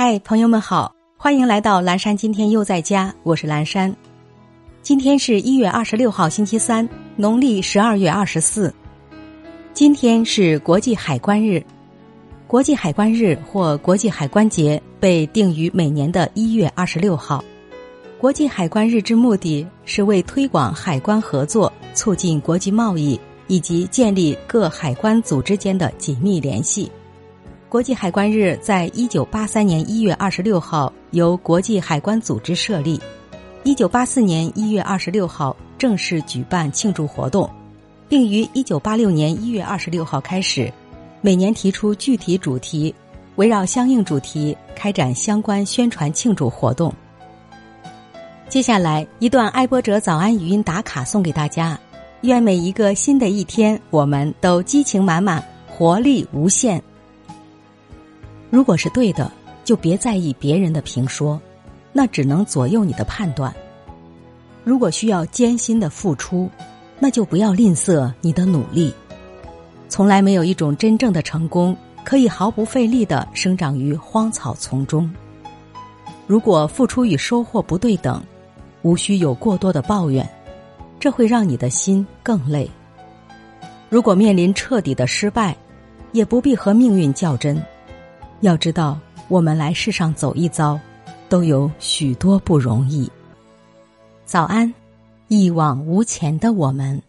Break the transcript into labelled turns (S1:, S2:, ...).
S1: 嗨，朋友们好，欢迎来到蓝山。今天又在家，我是蓝山。今天是一月二十六号，星期三，农历十二月二十四。今天是国际海关日，国际海关日或国际海关节被定于每年的一月二十六号。国际海关日之目的是为推广海关合作，促进国际贸易，以及建立各海关组织间的紧密联系。国际海关日在一九八三年一月二十六号由国际海关组织设立，一九八四年一月二十六号正式举办庆祝活动，并于一九八六年一月二十六号开始，每年提出具体主题，围绕相应主题开展相关宣传庆祝活动。接下来一段爱播者早安语音打卡送给大家，愿每一个新的一天，我们都激情满满，活力无限。如果是对的，就别在意别人的评说，那只能左右你的判断。如果需要艰辛的付出，那就不要吝啬你的努力。从来没有一种真正的成功可以毫不费力的生长于荒草丛中。如果付出与收获不对等，无需有过多的抱怨，这会让你的心更累。如果面临彻底的失败，也不必和命运较真。要知道，我们来世上走一遭，都有许多不容易。早安，一往无前的我们。